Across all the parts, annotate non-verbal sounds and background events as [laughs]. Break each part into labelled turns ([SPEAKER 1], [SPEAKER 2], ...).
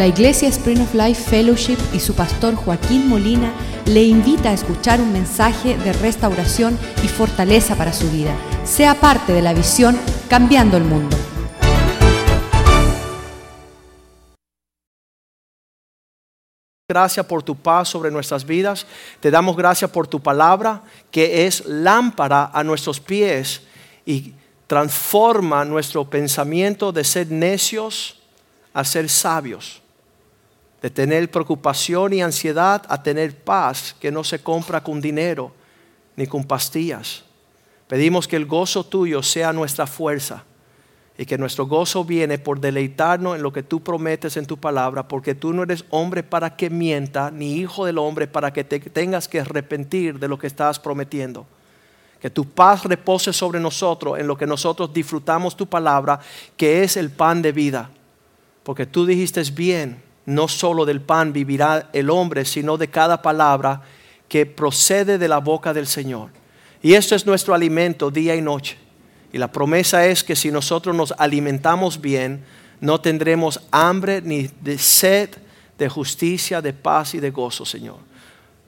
[SPEAKER 1] La Iglesia Spring of Life Fellowship y su pastor Joaquín Molina le invita a escuchar un mensaje de restauración y fortaleza para su vida. Sea parte de la visión Cambiando el Mundo.
[SPEAKER 2] Gracias por tu paz sobre nuestras vidas. Te damos gracias por tu palabra, que es lámpara a nuestros pies y transforma nuestro pensamiento de ser necios a ser sabios, de tener preocupación y ansiedad a tener paz que no se compra con dinero ni con pastillas. Pedimos que el gozo tuyo sea nuestra fuerza y que nuestro gozo viene por deleitarnos en lo que tú prometes en tu palabra, porque tú no eres hombre para que mienta, ni hijo del hombre para que te tengas que arrepentir de lo que estás prometiendo. Que tu paz repose sobre nosotros en lo que nosotros disfrutamos tu palabra, que es el pan de vida. Porque tú dijiste bien, no solo del pan vivirá el hombre, sino de cada palabra que procede de la boca del Señor. Y esto es nuestro alimento día y noche. Y la promesa es que si nosotros nos alimentamos bien, no tendremos hambre ni de sed de justicia, de paz y de gozo, Señor.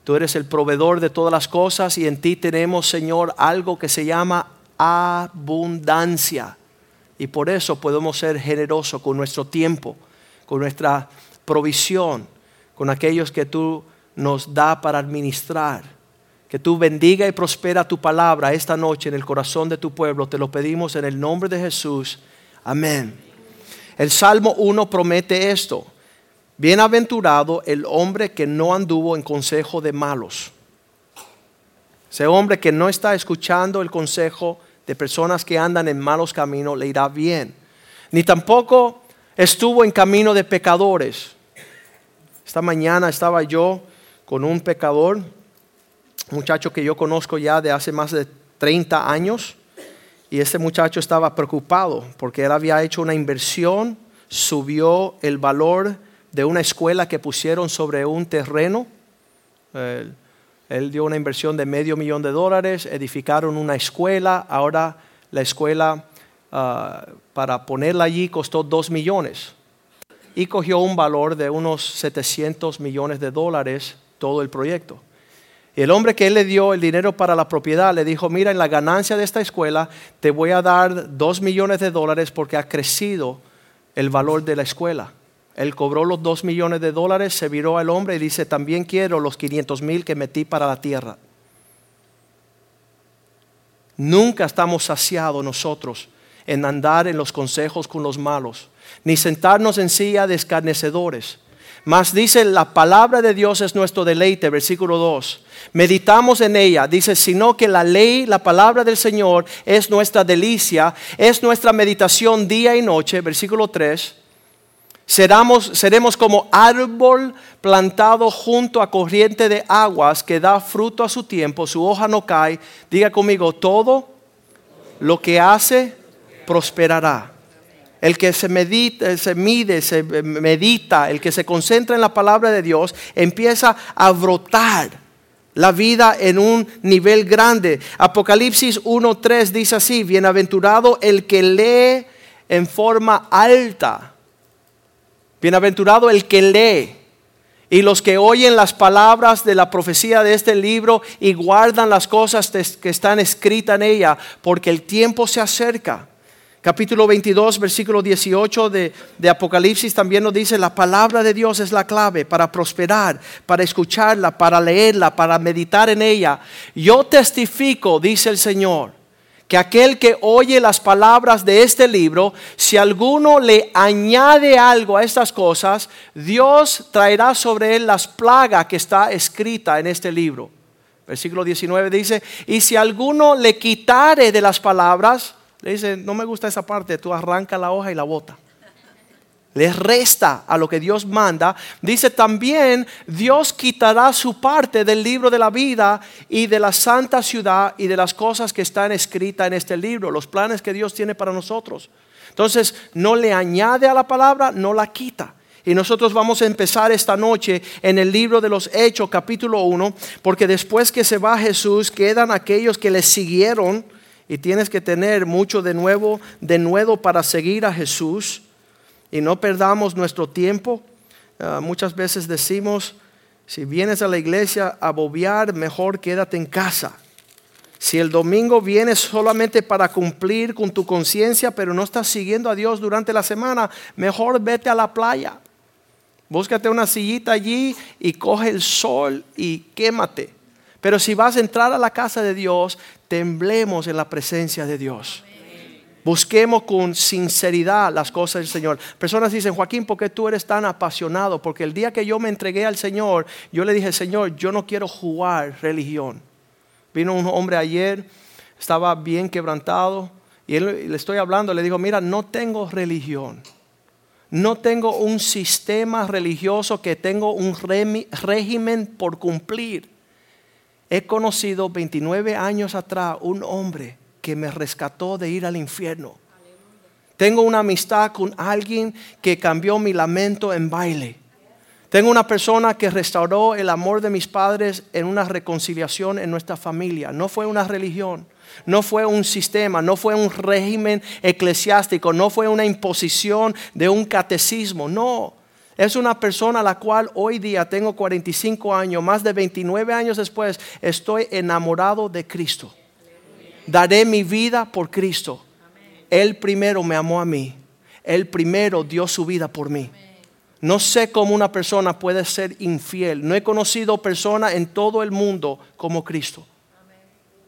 [SPEAKER 2] Tú eres el proveedor de todas las cosas y en ti tenemos, Señor, algo que se llama abundancia. Y por eso podemos ser generosos con nuestro tiempo, con nuestra provisión, con aquellos que tú nos da para administrar. Que tú bendiga y prospera tu palabra esta noche en el corazón de tu pueblo. Te lo pedimos en el nombre de Jesús. Amén. El Salmo 1 promete esto. Bienaventurado el hombre que no anduvo en consejo de malos. Ese hombre que no está escuchando el consejo de personas que andan en malos caminos le irá bien. Ni tampoco estuvo en camino de pecadores. Esta mañana estaba yo con un pecador muchacho que yo conozco ya de hace más de 30 años. Y este muchacho estaba preocupado porque él había hecho una inversión, subió el valor de una escuela que pusieron sobre un terreno. Él, él dio una inversión de medio millón de dólares, edificaron una escuela, ahora la escuela ah, para ponerla allí costó dos millones y cogió un valor de unos 700 millones de dólares todo el proyecto. El hombre que él le dio el dinero para la propiedad le dijo, mira, en la ganancia de esta escuela te voy a dar dos millones de dólares porque ha crecido el valor de la escuela. Él cobró los dos millones de dólares, se viró al hombre y dice, también quiero los 500 mil que metí para la tierra. Nunca estamos saciados nosotros en andar en los consejos con los malos, ni sentarnos en silla de escarnecedores mas dice, la palabra de Dios es nuestro deleite, versículo 2. Meditamos en ella, dice, sino que la ley, la palabra del Señor es nuestra delicia, es nuestra meditación día y noche, versículo 3. Seremos, seremos como árbol plantado junto a corriente de aguas que da fruto a su tiempo, su hoja no cae. Diga conmigo, todo lo que hace prosperará. El que se medita, se mide, se medita, el que se concentra en la palabra de Dios, empieza a brotar la vida en un nivel grande. Apocalipsis 1.3 dice así, bienaventurado el que lee en forma alta. Bienaventurado el que lee. Y los que oyen las palabras de la profecía de este libro y guardan las cosas que están escritas en ella, porque el tiempo se acerca capítulo 22, versículo 18 de, Apocalipsis también nos dice, la palabra de Dios es la clave para prosperar, para escucharla, para leerla, para meditar en ella. Yo testifico, dice el Señor, que aquel que oye las palabras de este libro, si alguno le añade algo a estas cosas, Dios traerá sobre él las plagas que está escrita en este libro. Versículo 19 dice, y si alguno le quitare de las palabras, le dice, no me gusta esa parte, tú arranca la hoja y la bota. Le resta a lo que Dios manda. Dice también, Dios quitará su parte del libro de la vida y de la santa ciudad y de las cosas que están escritas en este libro, los planes que Dios tiene para nosotros. Entonces, no le añade a la palabra, no la quita. Y nosotros vamos a empezar esta noche en el libro de los Hechos, capítulo 1, porque después que se va Jesús, quedan aquellos que le siguieron y tienes que tener mucho de nuevo, de nuevo para seguir a Jesús y no perdamos nuestro tiempo. ah, muchas veces decimos, si vienes a la iglesia a bobear, mejor quédate en casa. Si el domingo vienes solamente para cumplir con tu conciencia, pero no estás siguiendo a Dios durante la semana, mejor vete a la playa. Búscate una sillita allí y coge el sol y quémate. Pero si vas a entrar a la casa de Dios, temblemos en la presencia de Dios. Busquemos con sinceridad las cosas del Señor. Personas dicen, Joaquín, ¿por qué tú eres tan apasionado? Porque el día que yo me entregué al Señor, yo le dije, Señor, yo no quiero jugar religión. Vino un hombre ayer, estaba bien quebrantado, y él, le estoy hablando, le digo, mira, no tengo religión. No tengo un sistema religioso que tengo un régimen por cumplir. He conocido 29 años atrás un hombre que me rescató de ir al infierno. Tengo una amistad con alguien que cambió mi lamento en baile. Tengo una persona que restauró el amor de mis padres en una reconciliación en nuestra familia. No fue una religión, no fue un sistema, no fue un régimen eclesiástico, no fue una imposición de un catecismo, no. Es una persona a la cual hoy día tengo 45 años, más de 29 años después, estoy enamorado de Cristo daré mi vida por Cristo. Él primero me amó a mí. Él primero dio su vida por mí. No sé cómo una persona puede ser infiel. No he conocido persona en todo el mundo como Cristo.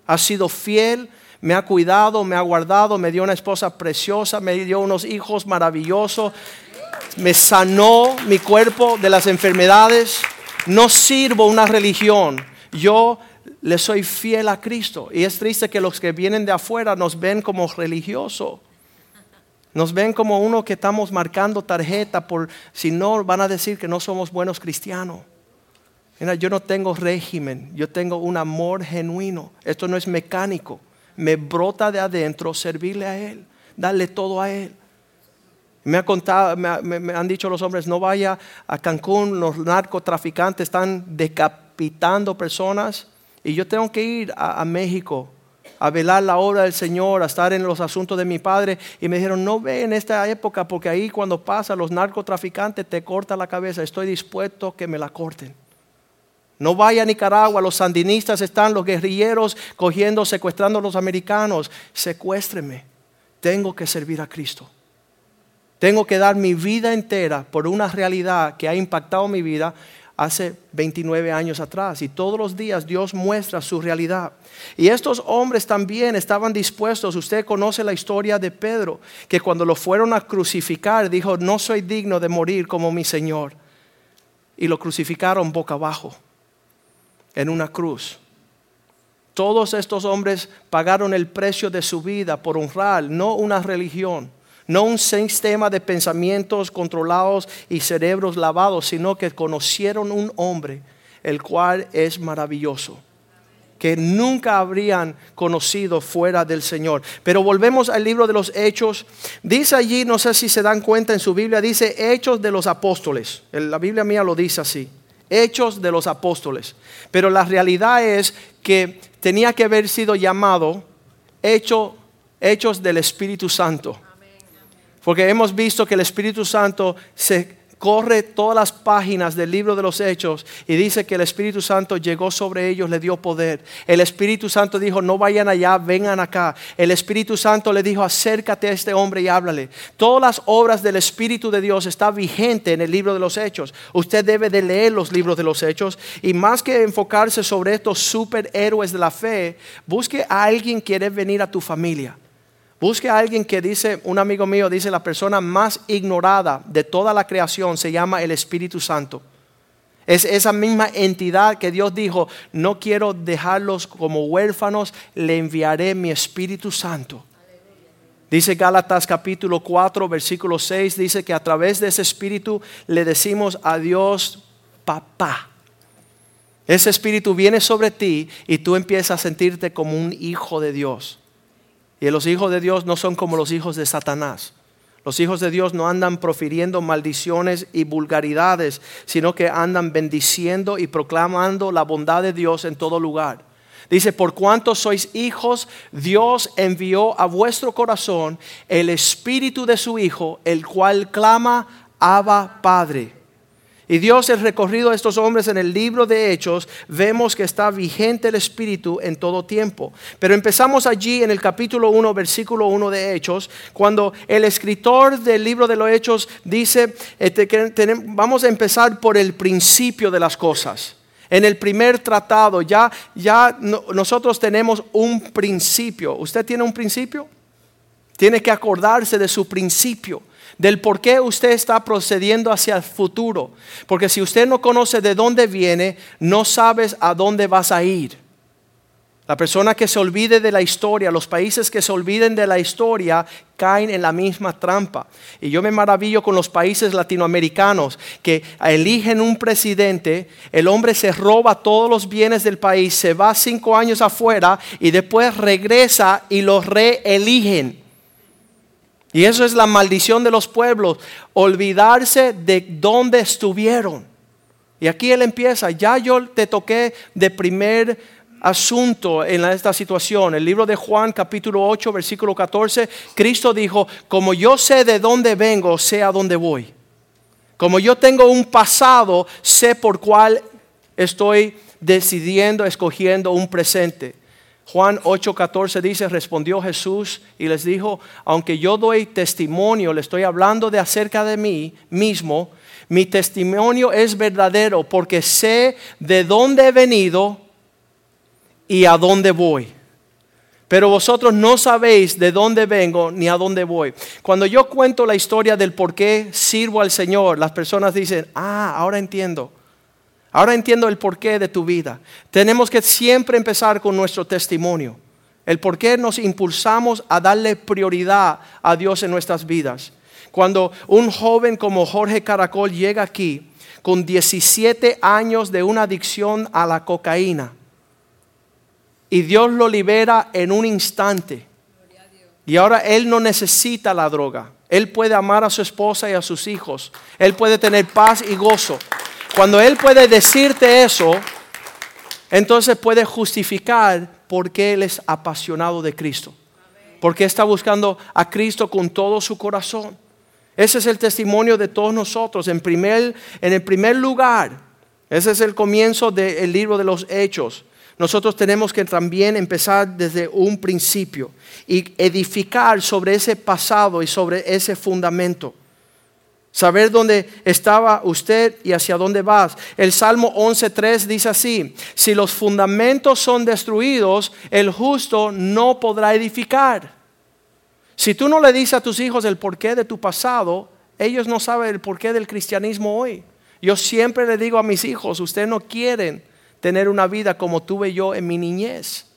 [SPEAKER 2] Ha sido fiel, me ha cuidado, me ha guardado, me dio una esposa preciosa, me dio unos hijos maravillosos, me sanó mi cuerpo de las enfermedades. No sirvo una religión. Yo le soy fiel a Cristo. Y es triste que los que vienen de afuera nos ven como religioso. Nos ven como uno que estamos marcando tarjeta por si no van a decir que no somos buenos cristianos. Mira, yo no tengo régimen, yo tengo un amor genuino. Esto no es mecánico. Me brota de adentro servirle a Él, darle todo a Él. Me, contado, me, han dicho los hombres, no vaya a Cancún, los narcotraficantes están decapitando personas y yo tengo que ir a, México a velar la obra del Señor, a estar en los asuntos de mi padre. Y me dijeron, no ve en esta época porque ahí cuando pasa los narcotraficantes te cortan la cabeza. Estoy dispuesto que me la corten. No vaya a Nicaragua, los sandinistas están, los guerrilleros cogiendo, secuestrando a los americanos. Secuéstreme. Tengo que servir a Cristo. Tengo que dar mi vida entera por una realidad que ha impactado mi vida hace 29 años atrás y todos los días Dios muestra su realidad. Y estos hombres también estaban dispuestos, usted conoce la historia de Pedro, que cuando lo fueron a crucificar dijo, no soy digno de morir como mi Señor. Y lo crucificaron boca abajo, en una cruz. Todos estos hombres pagaron el precio de su vida por honrar, no una religión no un sistema de pensamientos controlados y cerebros lavados, sino que conocieron un hombre, el cual es maravilloso, que nunca habrían conocido fuera del Señor. Pero volvemos al libro de los Hechos. Dice allí, no sé si se dan cuenta en su Biblia, dice Hechos de los Apóstoles. La Biblia mía lo dice así. Hechos de los Apóstoles. Pero la realidad es que tenía que haber sido llamado Hechos del Espíritu Santo. Porque hemos visto que el Espíritu Santo se corre todas las páginas del libro de los Hechos y dice que el Espíritu Santo llegó sobre ellos, le dio poder. El Espíritu Santo dijo, no vayan allá, vengan acá. El Espíritu Santo le dijo, acércate a este hombre y háblale. Todas las obras del Espíritu de Dios están vigentes en el libro de los Hechos. Usted debe de leer los libros de los Hechos y más que enfocarse sobre estos superhéroes de la fe, busque a alguien que quiere venir a tu familia. Busque a alguien que dice, un amigo mío dice, la persona más ignorada de toda la creación se llama el Espíritu Santo. Es esa misma entidad que Dios dijo, no quiero dejarlos como huérfanos, le enviaré mi Espíritu Santo. Dice Gálatas capítulo 4, versículo 6, dice que a través de ese Espíritu le decimos a Dios, papá. Ese Espíritu viene sobre ti y tú empiezas a sentirte como un hijo de Dios. Y los hijos de Dios no son como los hijos de Satanás. Los hijos de Dios no andan profiriendo maldiciones y vulgaridades, sino que andan bendiciendo y proclamando la bondad de Dios en todo lugar. Dice, por cuanto sois hijos, Dios envió a vuestro corazón el espíritu de su Hijo, el cual clama, Abba Padre. Y Dios, el recorrido de estos hombres en el libro de Hechos, vemos que está vigente el Espíritu en todo tiempo. Pero empezamos allí en el capítulo 1, versículo 1 de Hechos, cuando el escritor del libro de los Hechos dice este, que vamos a empezar por el principio de las cosas. En el primer tratado ya, ya nosotros tenemos un principio. ¿Usted tiene un principio? Tiene que acordarse de su principio del por qué usted está procediendo hacia el futuro. Porque si usted no conoce de dónde viene, no sabes a dónde vas a ir. La persona que se olvide de la historia, los países que se olviden de la historia, caen en la misma trampa. Y yo me maravillo con los países latinoamericanos que eligen un presidente, el hombre se roba todos los bienes del país, se va cinco años afuera y después regresa y los reeligen. Y eso es la maldición de los pueblos, olvidarse de dónde estuvieron. Y aquí él empieza, ya yo te toqué de primer asunto en esta situación. El libro de Juan capítulo 8 versículo 14, Cristo dijo, como yo sé de dónde vengo, sé a dónde voy. Como yo tengo un pasado, sé por cuál estoy decidiendo, escogiendo un presente. Juan 8:14 dice, respondió Jesús y les dijo, aunque yo doy testimonio, le estoy hablando de acerca de mí mismo, mi testimonio es verdadero porque sé de dónde he venido y a dónde voy. Pero vosotros no sabéis de dónde vengo ni a dónde voy. Cuando yo cuento la historia del por qué sirvo al Señor, las personas dicen, ah, ahora entiendo. Ahora entiendo el porqué de tu vida. Tenemos que siempre empezar con nuestro testimonio. El por qué nos impulsamos a darle prioridad a Dios en nuestras vidas. Cuando un joven como Jorge Caracol llega aquí con 17 años de una adicción a la cocaína y Dios lo libera en un instante. Y ahora él no necesita la droga. Él puede amar a su esposa y a sus hijos. Él puede tener paz y gozo. Cuando Él puede decirte eso, entonces puede justificar por qué Él es apasionado de Cristo. Porque está buscando a Cristo con todo su corazón. Ese es el testimonio de todos nosotros. En, primer, en el primer lugar, ese es el comienzo del libro de los Hechos. Nosotros tenemos que también empezar desde un principio y edificar sobre ese pasado y sobre ese fundamento. Saber dónde estaba usted y hacia dónde vas. El Salmo 11.3 dice así, si los fundamentos son destruidos, el justo no podrá edificar. Si tú no le dices a tus hijos el porqué de tu pasado, ellos no saben el porqué del cristianismo hoy. Yo siempre le digo a mis hijos, ustedes no quieren tener una vida como tuve yo en mi niñez.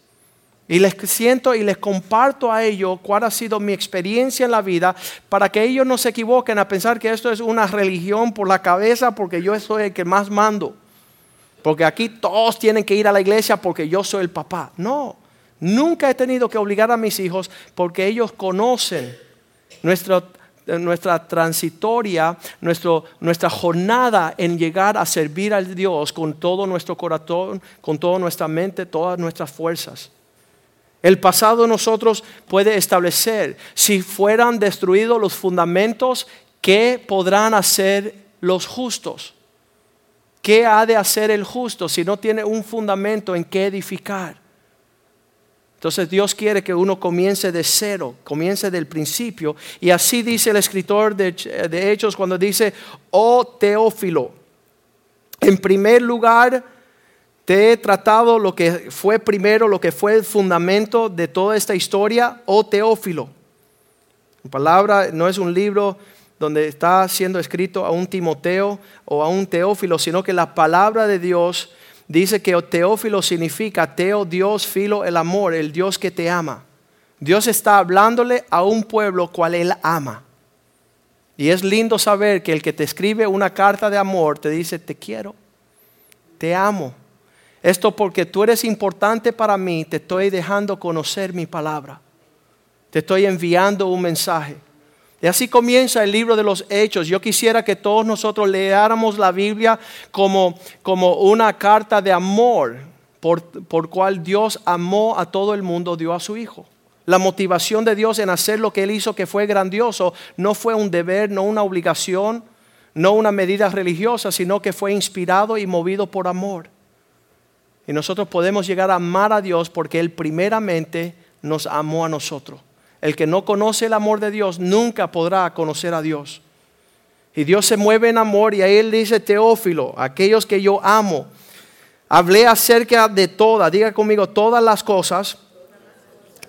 [SPEAKER 2] Y les siento y les comparto a ellos cuál ha sido mi experiencia en la vida para que ellos no se equivoquen a pensar que esto es una religión por la cabeza porque yo soy el que más mando. Porque aquí todos tienen que ir a la iglesia porque yo soy el papá. No, nunca he tenido que obligar a mis hijos porque ellos conocen nuestra, nuestra transitoria, nuestro, nuestra jornada en llegar a servir al Dios con todo nuestro corazón, con toda nuestra mente, todas nuestras fuerzas. El pasado nosotros puede establecer, si fueran destruidos los fundamentos, ¿qué podrán hacer los justos? ¿Qué ha de hacer el justo si no tiene un fundamento en qué edificar? Entonces Dios quiere que uno comience de cero, comience del principio. Y así dice el escritor de, de Hechos cuando dice, oh Teófilo, en primer lugar, te he tratado lo que fue primero, lo que fue el fundamento de toda esta historia, oh Teófilo. La palabra no es un libro donde está siendo escrito a un Timoteo o a un Teófilo, sino que la palabra de Dios dice que Teófilo significa Teo, Dios, Filo, el amor, el Dios que te ama. Dios está hablándole a un pueblo cual Él ama. Y es lindo saber que el que te escribe una carta de amor te dice, te quiero, te amo. Esto porque tú eres importante para mí, te estoy dejando conocer mi palabra. Te estoy enviando un mensaje. Y así comienza el libro de los hechos. Yo quisiera que todos nosotros leáramos la Biblia como, como una carta de amor por, por cual Dios amó a todo el mundo, dio a su Hijo. La motivación de Dios en hacer lo que Él hizo que fue grandioso no fue un deber, no una obligación, no una medida religiosa, sino que fue inspirado y movido por amor. Y nosotros podemos llegar a amar a Dios porque Él primeramente nos amó a nosotros. El que no conoce el amor de Dios nunca podrá conocer a Dios. Y Dios se mueve en amor y ahí Él dice, Teófilo, aquellos que yo amo, hablé acerca de todas, diga conmigo, todas las cosas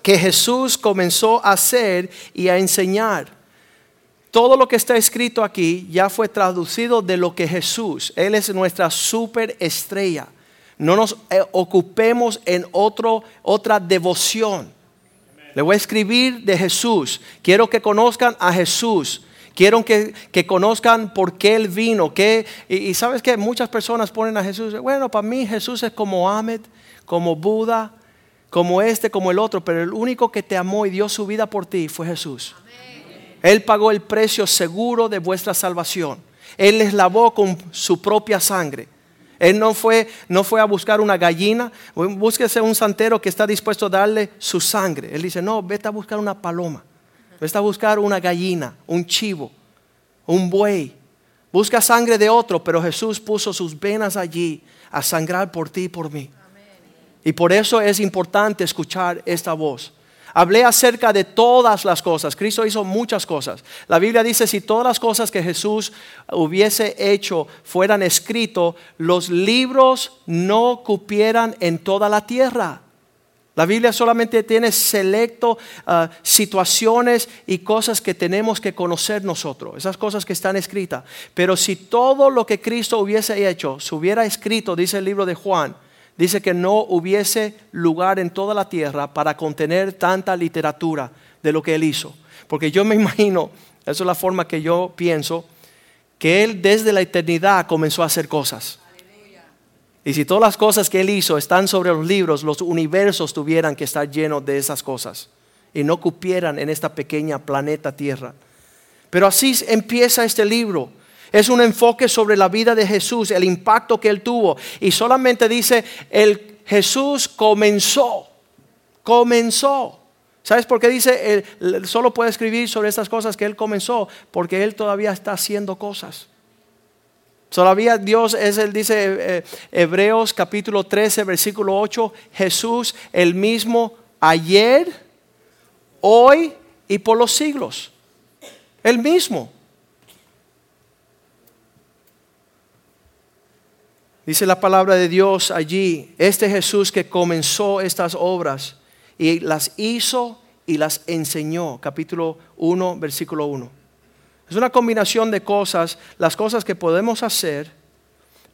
[SPEAKER 2] que Jesús comenzó a hacer y a enseñar. Todo lo que está escrito aquí ya fue traducido de lo que Jesús, Él es nuestra superestrella. No nos eh, ocupemos en otro, otra devoción. Le voy a escribir de Jesús. Quiero que conozcan a Jesús. Quiero que, conozcan por qué Él vino. Qué, y, sabes que muchas personas ponen a Jesús. Bueno, para mí Jesús es como Ahmed, como Buda, como este, como el otro. Pero el único que te amó y dio su vida por ti fue Jesús. Él pagó el precio seguro de vuestra salvación. Él les lavó con su propia sangre. Él no fue, no fue a buscar una gallina. Búsquese un santero que está dispuesto a darle su sangre. Él dice, no, vete a buscar una paloma. Vete a buscar una gallina, un chivo, un buey. Busca sangre de otro, pero Jesús puso sus venas allí a sangrar por ti y por mí. Y por eso es importante escuchar esta voz. Hablé acerca de todas las cosas. Cristo hizo muchas cosas. La Biblia dice, si todas las cosas que Jesús hubiese hecho fueran escritos, los libros no cupieran en toda la tierra. La Biblia solamente tiene selecto ah, situaciones y cosas que tenemos que conocer nosotros, esas cosas que están escritas. Pero si todo lo que Cristo hubiese hecho se hubiera escrito, dice el libro de Juan, dice que no hubiese lugar en toda la tierra para contener tanta literatura de lo que él hizo. Porque yo me [laughs] imagino, esa es la forma que yo pienso, que él desde la eternidad comenzó a hacer cosas. Y si todas las cosas que él hizo están sobre los libros, los universos tuvieran que estar llenos de esas cosas y no cupieran en esta pequeña planeta Tierra. Pero así empieza este libro. Es un enfoque sobre la vida de Jesús, el impacto que él tuvo. Y solamente dice, el Jesús comenzó, comenzó. ¿Sabes por qué dice, él solo puede escribir sobre estas cosas que él comenzó? Porque él todavía está haciendo cosas. Todavía Dios es, él dice eh, Hebreos capítulo 13, versículo 8, Jesús el mismo ayer, hoy y por los siglos. El mismo. Dice la palabra de Dios allí, este Jesús que comenzó estas obras y las hizo y las enseñó. Capítulo 1, versículo 1. Es una combinación de cosas, las cosas que podemos hacer,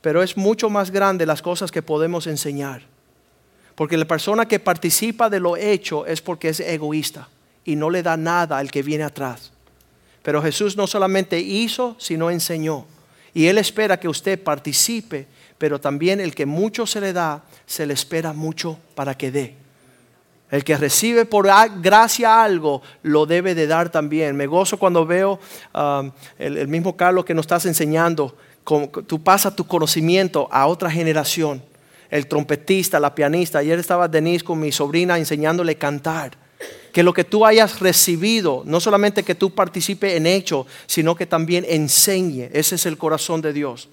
[SPEAKER 2] pero es mucho más grande las cosas que podemos enseñar. Porque la persona que participa de lo hecho es porque es egoísta y no le da nada al que viene atrás. Pero Jesús no solamente hizo, sino enseñó. Y Él espera que usted participe pero también el que mucho se le da, se le espera mucho para que dé. El que recibe por gracia algo, lo debe de dar también. Me gozo cuando veo um, el, mismo Carlos que nos estás enseñando, tú pasas tu conocimiento a otra generación. El trompetista, la pianista. Ayer estaba Denise con mi sobrina enseñándole a cantar. Que lo que tú hayas recibido, no solamente que tú participes en hecho, sino que también enseñe. Ese es el corazón de Dios.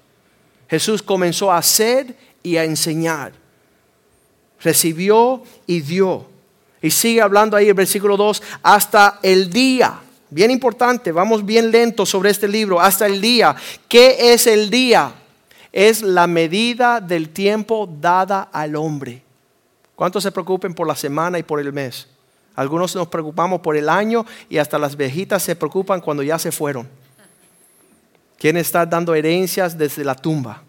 [SPEAKER 2] Jesús comenzó a hacer y a enseñar. Recibió y dio. Y sigue hablando ahí el versículo 2, hasta el día. Bien importante, vamos bien lento sobre este libro, hasta el día. ¿Qué es el día? Es la medida del tiempo dada al hombre. ¿Cuántos se preocupen por la semana y por el mes? Algunos nos preocupamos por el año y hasta las viejitas se preocupan cuando ya se fueron. Quieren estar dando herencias desde la tumba.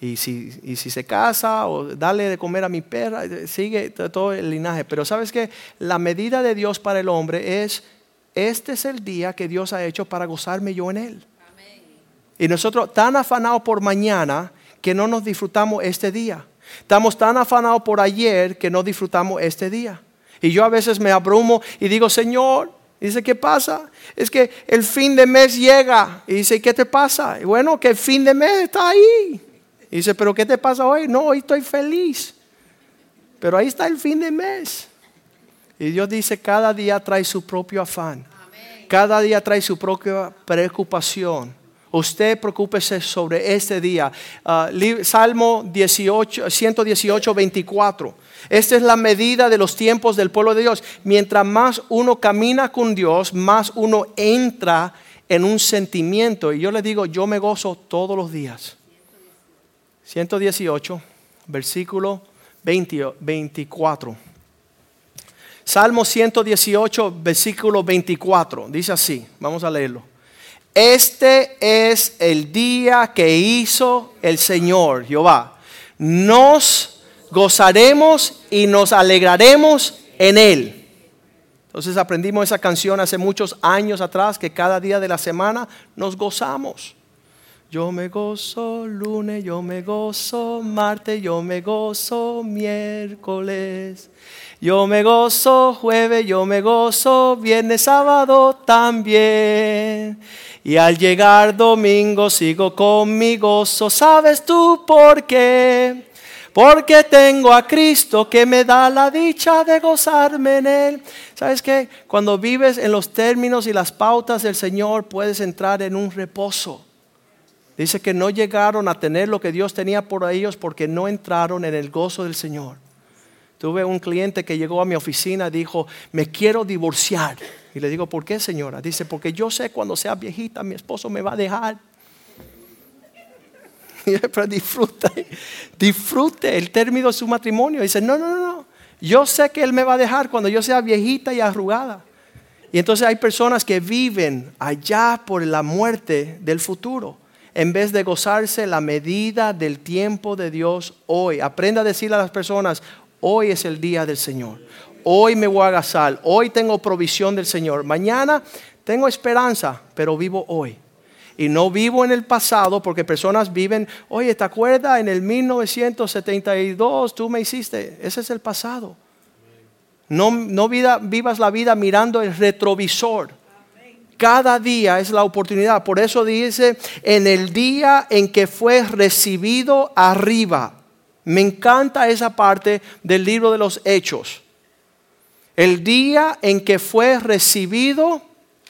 [SPEAKER 2] Y si, si se casa o dale de comer a mi perra, sigue todo el linaje. Pero sabes que la medida de Dios para el hombre es, este es el día que Dios ha hecho para gozarme yo en él. Y nosotros tan afanados por mañana que no nos disfrutamos este día. Estamos tan afanados por ayer que no disfrutamos este día. Y yo a veces me abrumo y digo, Señor, dice, ¿qué pasa? Es que el fin de mes llega. Y dice, ¿qué te pasa? Y bueno, que el fin de mes está ahí. Y dice, ¿pero qué te pasa hoy? No, hoy estoy feliz. Pero ahí está el fin de mes. Y Dios dice, cada día trae su propio afán. Cada día trae su propia preocupación. Usted preocúpese sobre este día. Ah, Salmo 18, 118, 24. Esta es la medida de los tiempos del pueblo de Dios. Mientras más uno camina con Dios, más uno entra en un sentimiento. Y yo le digo, yo me gozo todos los días. 118, versículo 24. Salmo 118, versículo 24. Dice así, vamos a leerlo. Este es el día que hizo el Señor, Jehová. Nos gozaremos y nos alegraremos en Él. Entonces aprendimos esa canción hace muchos años atrás que cada día de la semana nos gozamos. Yo me gozo lunes, yo me gozo martes, yo me gozo miércoles. Yo me gozo jueves, yo me gozo viernes, sábado también. Y al llegar domingo sigo con mi gozo. ¿Sabes tú por qué? porque tengo a Cristo que me da la dicha de gozarme en Él. ¿Sabes qué? Cuando vives en los términos y las pautas del Señor, puedes entrar en un reposo. Dice que no llegaron a tener lo que Dios tenía por ellos porque no entraron en el gozo del Señor. Tuve un cliente que llegó a mi oficina y dijo, me quiero divorciar. Y le digo, ¿por qué señora? Dice, porque yo sé cuando sea viejita mi esposo me va a dejar. [laughs] pero disfrute, disfrute el término de su matrimonio. dice, no, no, no, yo sé que Él me va a dejar cuando yo sea viejita y arrugada. Y entonces hay personas que viven allá por la muerte del futuro, en vez de gozarse la medida del tiempo de Dios hoy. Aprenda a decirle a las personas, hoy es el día del Señor. Hoy me voy a gozar, hoy tengo provisión del Señor. Mañana tengo esperanza, pero vivo hoy y no vivo en el pasado porque personas viven, oye, ¿te acuerdas? En el 1972 tú me hiciste, ese es el pasado. No, no vida, vivas la vida mirando el retrovisor. Cada día es la oportunidad. Por eso dice, en el día en que fue recibido arriba. Me encanta esa parte del libro de los hechos. El día en que fue recibido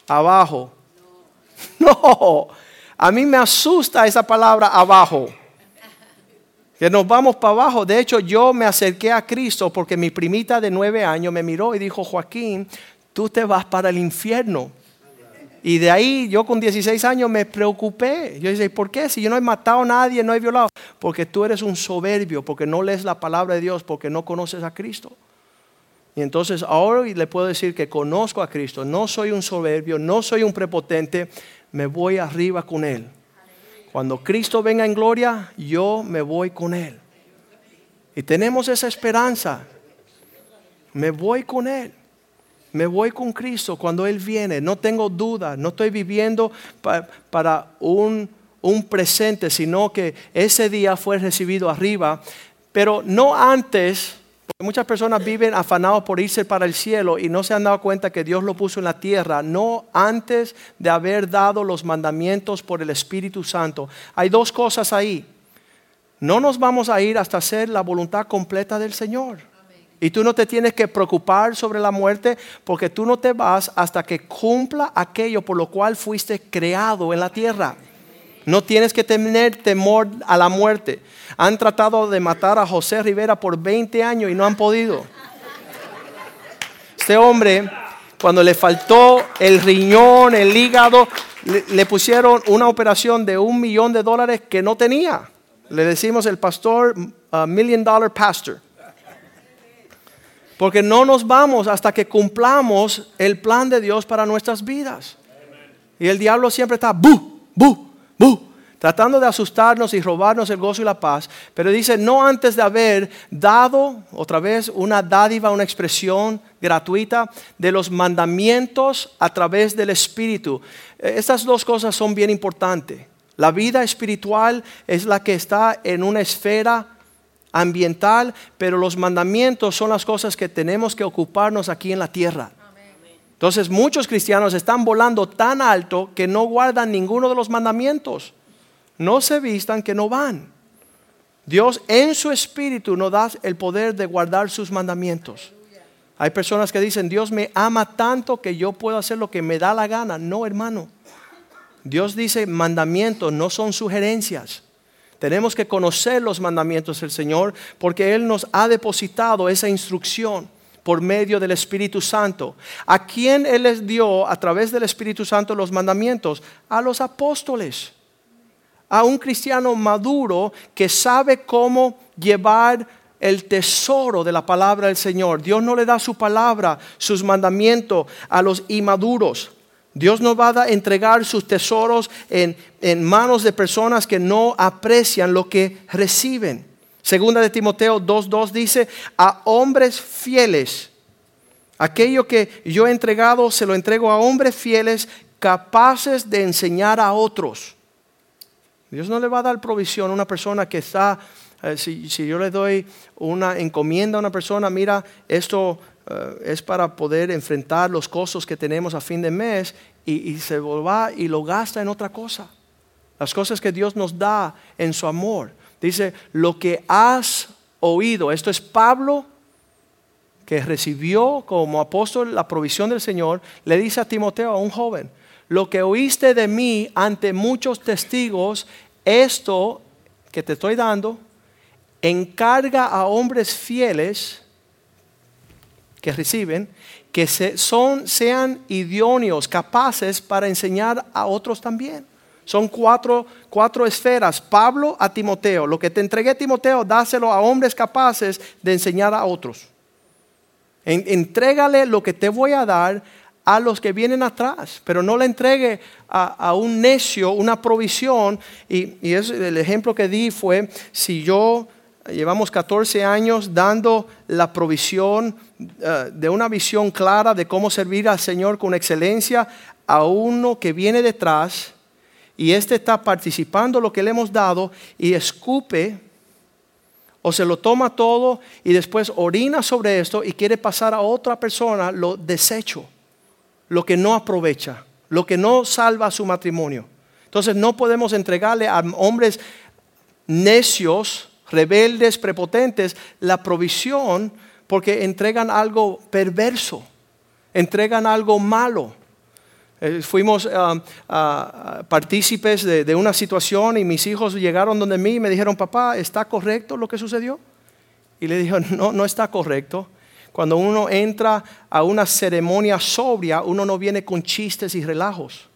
[SPEAKER 2] abajo. [laughs] No, a mí me asusta esa palabra abajo. Que nos vamos para abajo. De hecho, yo me acerqué a Cristo porque mi primita de nueve años me miró y dijo, Joaquín, tú te vas para el infierno. Y de ahí yo con 16 años me preocupé. Yo dije, ¿por qué? Si yo no he matado a nadie, no he violado. Porque tú eres un soberbio, porque no lees la palabra de Dios, porque no conoces a Cristo. Y entonces ahora le puedo decir que conozco a Cristo. No soy un soberbio, no soy un prepotente, me voy arriba con Él. Cuando Cristo venga en gloria, yo me voy con Él. Y tenemos esa esperanza. Me voy con Él. Me voy con Cristo cuando Él viene. No tengo duda. No estoy viviendo para un, presente, sino que ese día fue recibido arriba. Pero no antes Muchas personas viven afanados por irse para el cielo y no se han dado cuenta que Dios lo puso en la tierra, no antes de haber dado los mandamientos por el Espíritu Santo. Hay dos cosas ahí. No nos vamos a ir hasta hacer la voluntad completa del Señor. Y tú no te tienes que preocupar sobre la muerte porque tú no te vas hasta que cumpla aquello por lo cual fuiste creado en la tierra. No tienes que tener temor a la muerte. Han tratado de matar a José Rivera por 20 años y no han podido. Este hombre, cuando le faltó el riñón, el hígado, le, pusieron una operación de un millón de dólares que no tenía. Le decimos el pastor, million dollar pastor. Porque no nos vamos hasta que cumplamos el plan de Dios para nuestras vidas. Y el diablo siempre está, bu, bu, tratando de asustarnos y robarnos el gozo y la paz, pero dice, no antes de haber dado, otra vez, una dádiva, una expresión gratuita de los mandamientos a través del Espíritu. Eh, estas dos cosas son bien importantes. La vida espiritual es la que está en una esfera ambiental, pero los mandamientos son las cosas que tenemos que ocuparnos aquí en la tierra. Entonces muchos cristianos están volando tan alto que no guardan ninguno de los mandamientos. No se vistan que no van. Dios en su espíritu nos da el poder de guardar sus mandamientos. Hay personas que dicen, Dios me ama tanto que yo puedo hacer lo que me da la gana. No, hermano. Dios dice mandamientos, no son sugerencias. Tenemos que conocer los mandamientos del Señor porque Él nos ha depositado esa instrucción por medio del Espíritu Santo. ¿A quién Él les dio a través del Espíritu Santo los mandamientos? A los apóstoles. A un cristiano maduro que sabe cómo llevar el tesoro de la palabra del Señor. Dios no le da su palabra, sus mandamientos a los inmaduros. Dios no va a entregar sus tesoros en, en, manos de personas que no aprecian lo que reciben. Segunda de Timoteo 2.2 dice, a hombres fieles. Aquello que yo he entregado se lo entrego a hombres fieles capaces de enseñar a otros. Dios no le va a dar provisión a una persona que está, eh, si, si, yo le doy una encomienda a una persona, mira, esto eh, es para poder enfrentar los costos que tenemos a fin de mes y, se va y lo gasta en otra cosa. Las cosas que Dios nos da en su amor. Dice, lo que has oído, esto es Pablo que recibió como apóstol la provisión del Señor, le dice a Timoteo, a un joven, lo que oíste de mí ante muchos testigos, esto que te estoy dando, encarga a hombres fieles que reciben, que son, sean idóneos, capaces para enseñar a otros también. Son cuatro, cuatro esferas. Pablo a Timoteo. Lo que te entregué a Timoteo, dáselo a hombres capaces de enseñar a otros. entrégale lo que te voy a dar a los que vienen atrás, pero no le entregue a, un necio una provisión. Y, y el ejemplo que di fue, si yo llevamos 14 años dando la provisión eh, de una visión clara de cómo servir al Señor con excelencia a uno que viene detrás y éste está participando lo que le hemos dado y escupe o se lo toma todo y después orina sobre esto y quiere pasar a otra persona lo desecho, lo que no aprovecha, lo que no salva su matrimonio. Entonces no podemos entregarle a hombres necios rebeldes, prepotentes, la provisión porque entregan algo perverso, entregan algo malo. Eh, fuimos um, partícipes de, una situación y mis hijos llegaron donde mí y me dijeron, papá, ¿está correcto lo que sucedió? Y le dije, no, no está correcto. Cuando uno entra a una ceremonia sobria, uno no viene con chistes y relajos.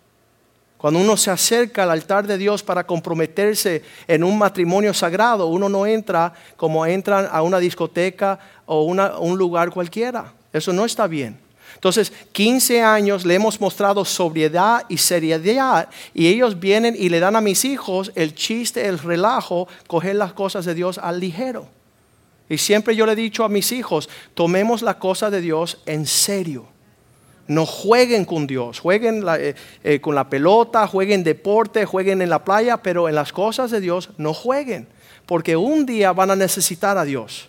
[SPEAKER 2] Cuando uno se acerca al altar de Dios para comprometerse en un matrimonio sagrado, uno no entra como entran a una discoteca o un lugar cualquiera. Eso no está bien. Entonces, 15 años le hemos mostrado sobriedad y seriedad y ellos vienen y le dan a mis hijos el chiste, el relajo, coger las cosas de Dios al ligero. Y siempre yo le he dicho a mis hijos, tomemos la cosa de Dios en serio. No jueguen con Dios, jueguen eh, eh, con la pelota, jueguen deporte, jueguen en la playa, pero en las cosas de Dios no jueguen, porque un día van a necesitar a Dios.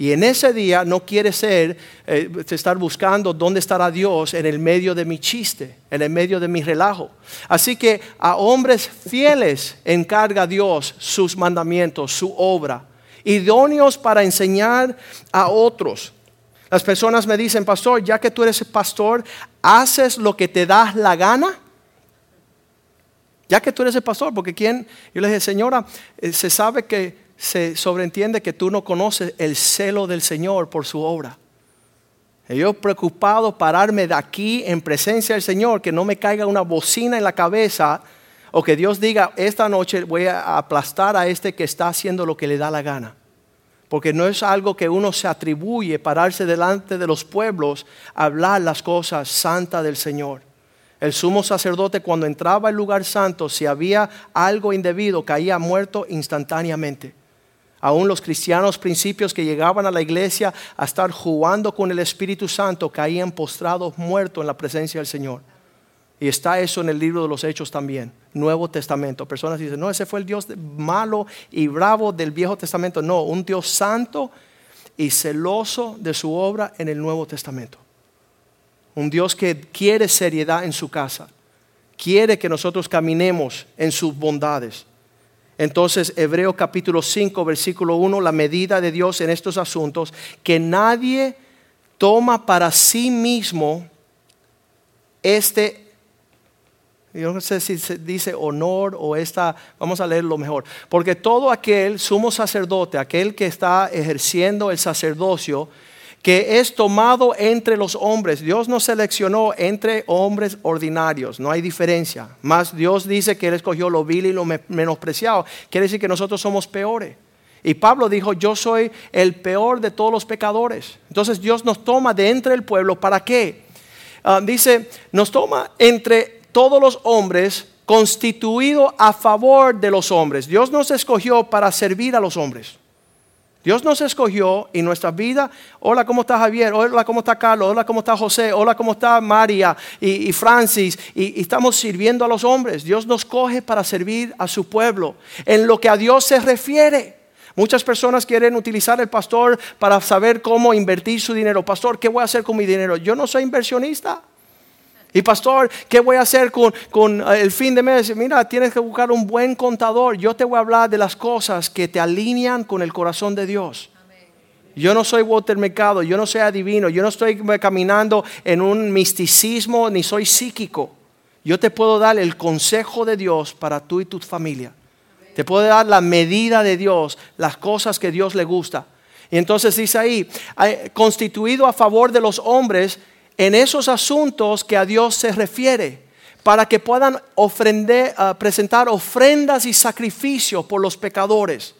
[SPEAKER 2] Y en ese día no quiere ser eh, estar buscando dónde estará Dios en el medio de mi chiste, en el medio de mi relajo. Así que a hombres fieles encarga Dios sus mandamientos, su obra, idóneos para enseñar a otros. Las personas me dicen, pastor, ya que tú eres pastor, ¿haces lo que te das la gana? Ya que tú eres el pastor, porque quién, yo le dije, señora, eh, se sabe que se sobreentiende que tú no conoces el celo del Señor por su obra. Y yo preocupado pararme de aquí en presencia del Señor, que no me caiga una bocina en la cabeza, o que Dios diga, esta noche voy a aplastar a este que está haciendo lo que le da la gana porque no es algo que uno se atribuye pararse delante de los pueblos hablar las cosas santas del Señor. El sumo sacerdote cuando entraba al lugar santo, si había algo indebido, caía muerto instantáneamente. Aún los cristianos principios que llegaban a la iglesia a estar jugando con el Espíritu Santo caían postrados muertos en la presencia del Señor. Y está eso en el libro de los Hechos también, Nuevo Testamento. Personas dicen, no, ese fue el Dios malo y bravo del Viejo Testamento. No, un Dios santo y celoso de su obra en el Nuevo Testamento. Un Dios que quiere seriedad en su casa, quiere que nosotros caminemos en sus bondades. Entonces, Hebreo capítulo 5, versículo 1, la medida de Dios en estos asuntos, que nadie toma para sí mismo este Yo no sé si se dice honor o esta, vamos a leerlo mejor. Porque todo aquel sumo sacerdote, aquel que está ejerciendo el sacerdocio, que es tomado entre los hombres. Dios nos seleccionó entre hombres ordinarios, no hay diferencia. Más Dios dice que Él escogió lo vil y lo menospreciado. Quiere decir que nosotros somos peores. Y Pablo dijo, yo soy el peor de todos los pecadores. Entonces Dios nos toma de entre el pueblo, ¿para qué? Ah, dice, nos toma entre todos los hombres constituido a favor de los hombres. Dios nos escogió para servir a los hombres. Dios nos escogió y nuestra vida, hola, ¿cómo está Javier? Hola, ¿cómo está Carlos? Hola, ¿cómo está José? Hola, ¿cómo está María y, Francis? Y, y, estamos sirviendo a los hombres. Dios nos coge para servir a su pueblo. En lo que a Dios se refiere. Muchas personas quieren utilizar el pastor para saber cómo invertir su dinero. Pastor, ¿qué voy a hacer con mi dinero? Yo no soy inversionista. Y pastor, ¿qué voy a hacer con, eh, el fin de mes? Mira, tienes que buscar un buen contador. Yo te voy a hablar de las cosas que te alinean con el corazón de Dios. Yo no soy Walter Mercado, yo no soy adivino, yo no estoy caminando en un misticismo ni soy psíquico. Yo te puedo dar el consejo de Dios para tú y tu familia. Te puedo dar la medida de Dios, las cosas que Dios le gusta. Y entonces dice ahí, constituido a favor de los hombres en esos asuntos que a Dios se refiere, para que puedan ah, presentar ofrendas y sacrificios por los pecadores.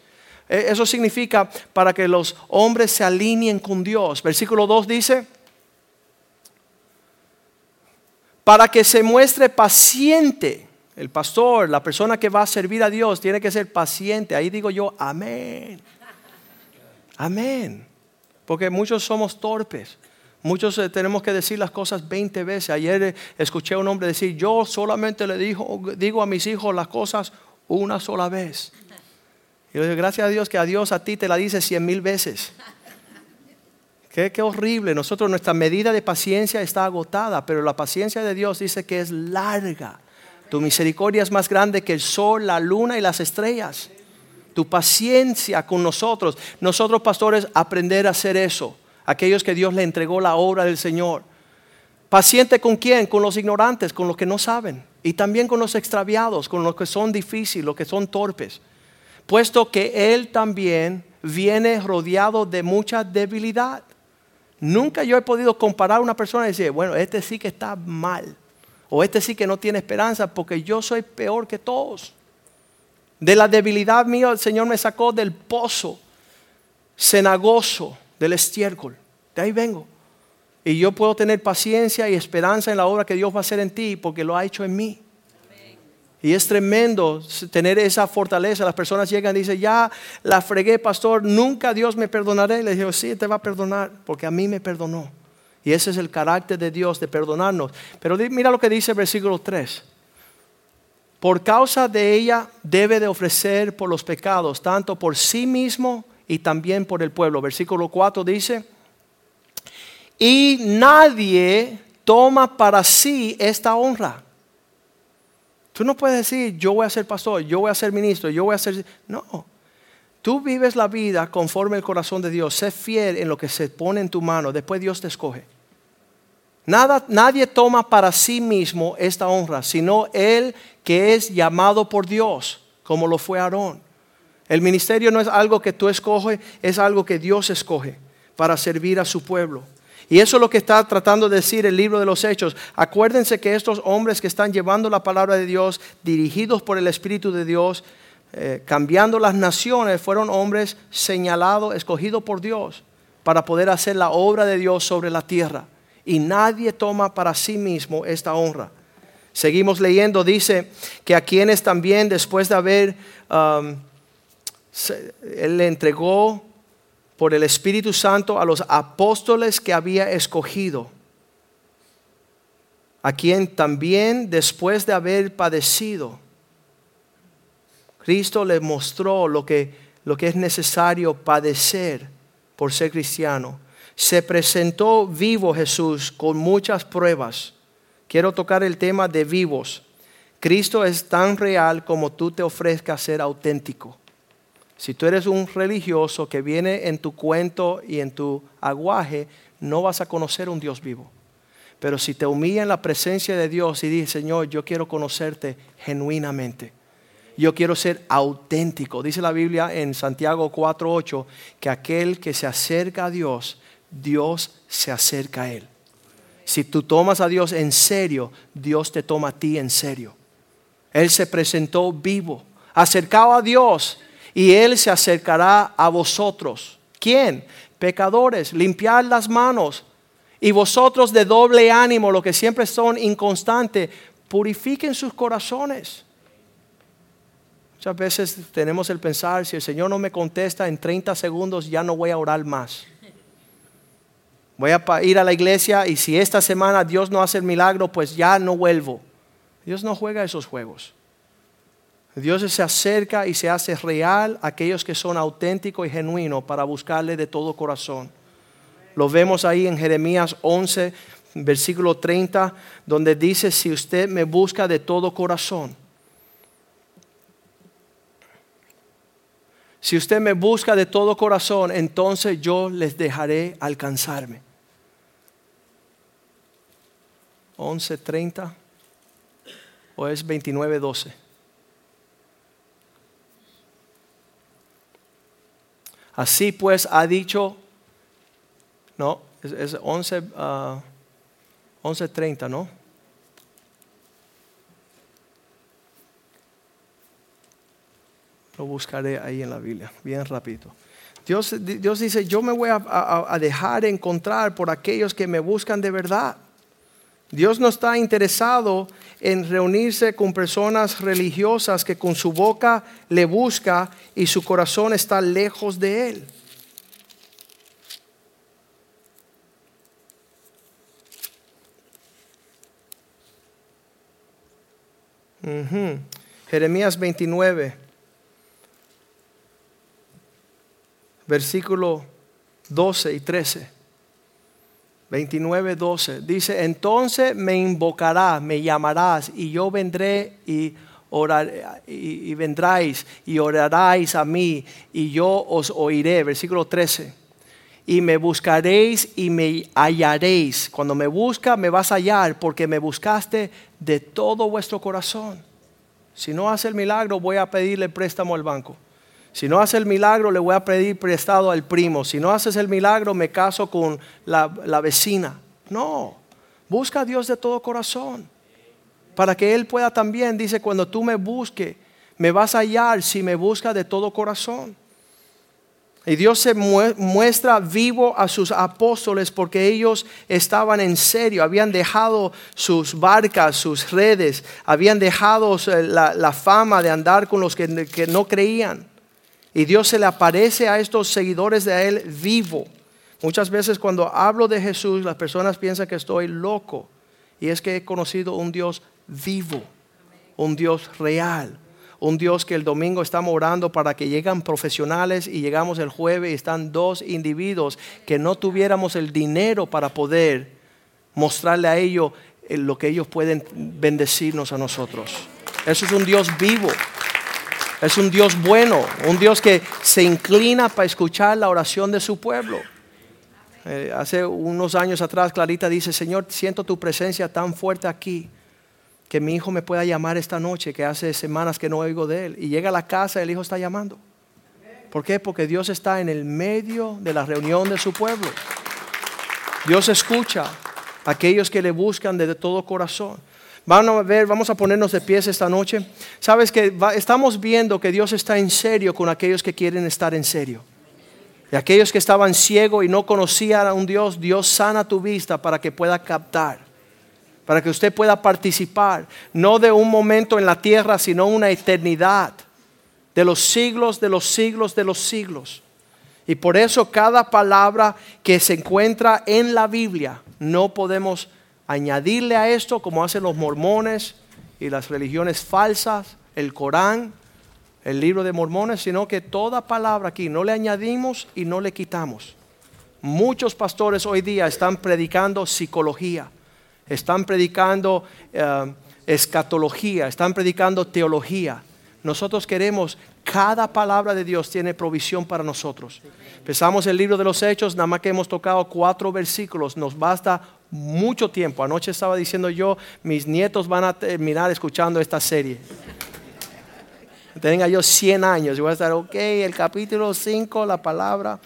[SPEAKER 2] E, eso significa para que los hombres se alineen con Dios. Versículo 2 dice, para que se muestre paciente. El pastor, la persona que va a servir a Dios, tiene que ser paciente. Ahí digo yo, amén. Amén. Porque muchos somos torpes. Muchos eh, tenemos que decir las cosas 20 veces. Ayer eh, escuché a un hombre decir, yo solamente le digo a mis hijos las cosas una sola vez. Y yo digo, gracias a Dios que a Dios a ti te la dice cien mil veces. [laughs] Qué, qué, horrible. Nosotros nuestra medida de paciencia está agotada, pero la paciencia de Dios dice que es larga. Tu misericordia es más grande que el sol, la luna y las estrellas. Tu paciencia con nosotros. Nosotros pastores aprender a hacer eso aquellos que Dios le entregó la obra del Señor. Paciente con quién? Con los ignorantes, con los que no saben. Y también con los extraviados, con los que son difíciles, los que son torpes. Puesto que Él también viene rodeado de mucha debilidad. Nunca yo he podido comparar a una persona y decir, bueno, este sí que está mal. O este sí que no tiene esperanza porque yo soy peor que todos. De la debilidad mía el Señor me sacó del pozo cenagoso del estiércol. De ahí vengo. Y yo puedo tener paciencia y esperanza en la obra que Dios va a hacer en ti porque lo ha hecho en mí. Y es tremendo tener esa fortaleza. Las personas llegan y dicen, ya la fregué, pastor, nunca Dios me perdonará. Y le digo, sí, te va a perdonar porque a mí me perdonó. Y ese es el carácter de Dios, de perdonarnos. Pero mira lo que dice el versículo 3. Por causa de ella debe de ofrecer por los pecados, tanto por sí mismo y también por el pueblo. Versículo 4 dice, y nadie toma para sí esta honra. Tú no puedes decir, yo voy a ser pastor, yo voy a ser ministro, yo voy a ser... No, tú vives la vida conforme el corazón de Dios, sé fiel en lo que se pone en tu mano, después Dios te escoge. Nada, nadie toma para sí mismo esta honra, sino el que es llamado por Dios, como lo fue Aarón. El ministerio no es algo que tú escoges, es algo que Dios escoge para servir a su pueblo. Y eso es lo que está tratando de decir el libro de los Hechos. Acuérdense que estos hombres que están llevando la palabra de Dios, dirigidos por el Espíritu de Dios, eh, cambiando las naciones, fueron hombres señalados, escogidos por Dios para poder hacer la obra de Dios sobre la tierra. Y nadie toma para sí mismo esta honra. Seguimos leyendo, dice que a quienes también después de haber... él le entregó por el Espíritu Santo a los apóstoles que había escogido, a quien también después de haber padecido, Cristo le mostró lo que, lo que es necesario padecer por ser cristiano. Se presentó vivo Jesús con muchas pruebas. Quiero tocar el tema de vivos. Cristo es tan real como tú te ofrezcas ser auténtico. Si tú eres un religioso que viene en tu cuento y en tu aguaje, no vas a conocer un Dios vivo. Pero si te humilla en la presencia de Dios y dices, Señor, yo quiero conocerte genuinamente. Yo quiero ser auténtico. Dice la Biblia en Santiago 4:8 que aquel que se acerca a Dios, Dios se acerca a él. Si tú tomas a Dios en serio, Dios te toma a ti en serio. Él se presentó vivo, acercado a Dios y Él se acercará a vosotros. ¿Quién? Pecadores, limpiar las manos. Y vosotros de doble ánimo, los que siempre son inconstantes, purifiquen sus corazones. Muchas veces tenemos el pensar, si el Señor no me contesta en 30 segundos, ya no voy a orar más. Voy a ir a la iglesia y si esta semana Dios no hace el milagro, pues ya no vuelvo. Dios no juega esos juegos. Dios se acerca y se hace real a aquellos que son auténticos y genuinos para buscarle de todo corazón. Lo vemos ahí en Jeremías 11, versículo 30, donde dice, si usted me busca de todo corazón, si usted me busca de todo corazón, entonces yo les dejaré alcanzarme. 11:30 o es 29:12. Así pues ha dicho, no, es, 11, 11.30, ah, ¿no? Lo buscaré ahí en la Biblia, bien rápido. Dios, Dios dice, yo me voy a, a dejar encontrar por aquellos que me buscan de verdad. Dios no está interesado en reunirse con personas religiosas que con su boca le busca y su corazón está lejos de él. Jeremías 29, versículo 12 y 13. 29, 12. Dice, entonces me invocará, me llamarás y yo vendré y, orar, y, vendráis y oraráis a mí y yo os oiré. Versículo 13. Y me buscaréis y me hallaréis. Cuando me busca, me vas a hallar porque me buscaste de todo vuestro corazón. Si no hace el milagro, voy a pedirle préstamo al banco. Si no hace el milagro, le voy a pedir prestado al primo. Si no haces el milagro, me caso con la, vecina. No, busca a Dios de todo corazón. Para que Él pueda también, dice, cuando tú me busques, me vas a hallar si me busca de todo corazón. Y Dios se muestra vivo a sus apóstoles porque ellos estaban en serio, habían dejado sus barcas, sus redes, habían dejado eh, la, fama de andar con los que, que no creían. Y Dios se le aparece a estos seguidores de Él vivo. Muchas veces cuando hablo de Jesús, las personas piensan que estoy loco. Y es que he conocido un Dios vivo, un Dios real, un Dios que el domingo estamos orando para que lleguen profesionales y llegamos el jueves y están dos individuos que no tuviéramos el dinero para poder mostrarle a ellos eh, lo que ellos pueden bendecirnos a nosotros. Eso es un Dios vivo. Es un Dios bueno, un Dios que se inclina para escuchar la oración de su pueblo. Eh, hace unos años atrás, Clarita dice, Señor, siento tu presencia tan fuerte aquí que mi hijo me pueda llamar esta noche, que hace semanas que no oigo de él. Y llega a la casa y el hijo está llamando. ¿Por qué? Porque Dios está en el medio de la reunión de su pueblo. Dios escucha a aquellos que le buscan desde todo corazón. Vamos a ver, vamos a ponernos de pies esta noche. Sabes que estamos viendo que Dios está en serio con aquellos que quieren estar en serio. Y aquellos que estaban ciegos y no conocían a un Dios, Dios sana tu vista para que pueda captar, para que usted pueda participar, no de un momento en la tierra, sino una eternidad, de los siglos, de los siglos, de los siglos. Y por eso cada palabra que se encuentra en la Biblia no podemos añadirle a esto, como hacen los mormones y las religiones falsas, el Corán, el libro de mormones, sino que toda palabra aquí no le añadimos y no le quitamos. Muchos pastores hoy día están predicando psicología, están predicando eh, escatología, están predicando teología. Nosotros queremos, cada palabra de Dios tiene provisión para nosotros. Empezamos el libro de los Hechos, nada más que hemos tocado cuatro versículos, nos basta mucho tiempo. Anoche estaba diciendo yo, mis nietos van a terminar escuchando esta serie. Tenga yo 100 años y voy a estar, ok, el capítulo 5, la palabra.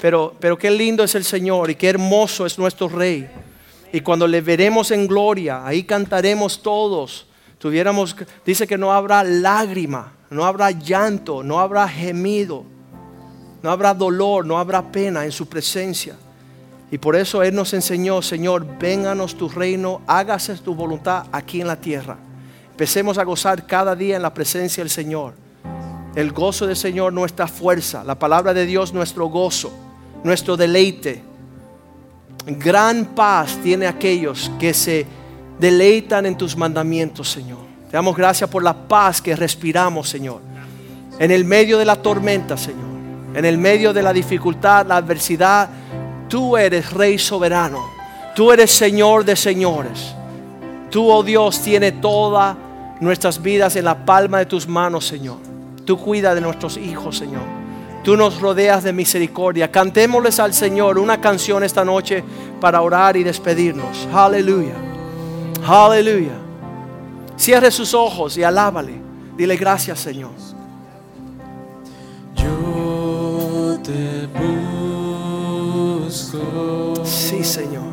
[SPEAKER 2] Pero, pero qué lindo es el Señor y qué hermoso es nuestro Rey. Y cuando le veremos en gloria, ahí cantaremos todos. Tuviéramos, dice que no habrá lágrima, no habrá llanto, no habrá gemido, no habrá dolor, no habrá pena en su presencia. Y por eso Él nos enseñó, Señor, vénganos tu reino, hágase tu voluntad aquí en la tierra. Empecemos a gozar cada día en la presencia del Señor. El gozo del Señor, nuestra fuerza. La palabra de Dios, nuestro gozo, nuestro deleite. Gran paz tiene aquellos que se deleitan en tus mandamientos, Señor. Te damos gracias por la paz que respiramos, Señor. En el medio de la tormenta, Señor. En el medio de la dificultad, la adversidad, tú eres Rey soberano. Tú eres Señor de señores. Tú, oh Dios, tienes toda nuestras vidas en la palma de tus manos, Señor. Tú cuida de nuestros hijos, Señor. Tú nos rodeas de misericordia. Cantémosles al Señor una canción esta noche para orar y despedirnos. Aleluya. Aleluya. Cierre sus ojos y alábale. Dile gracias, Señor.
[SPEAKER 3] Yo te.
[SPEAKER 2] Sí, Señor.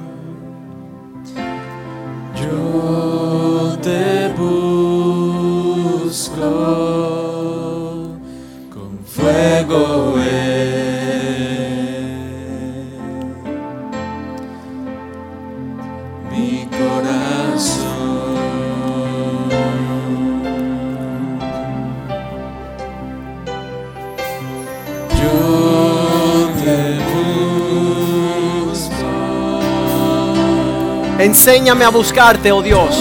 [SPEAKER 3] Yo te busco con fuego.
[SPEAKER 2] Enséñame a buscarte, oh Dios.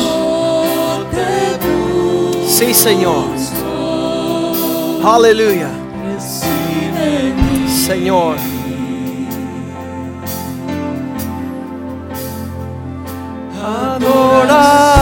[SPEAKER 2] Sí, Señor. Aleluya. Señor. Adoración.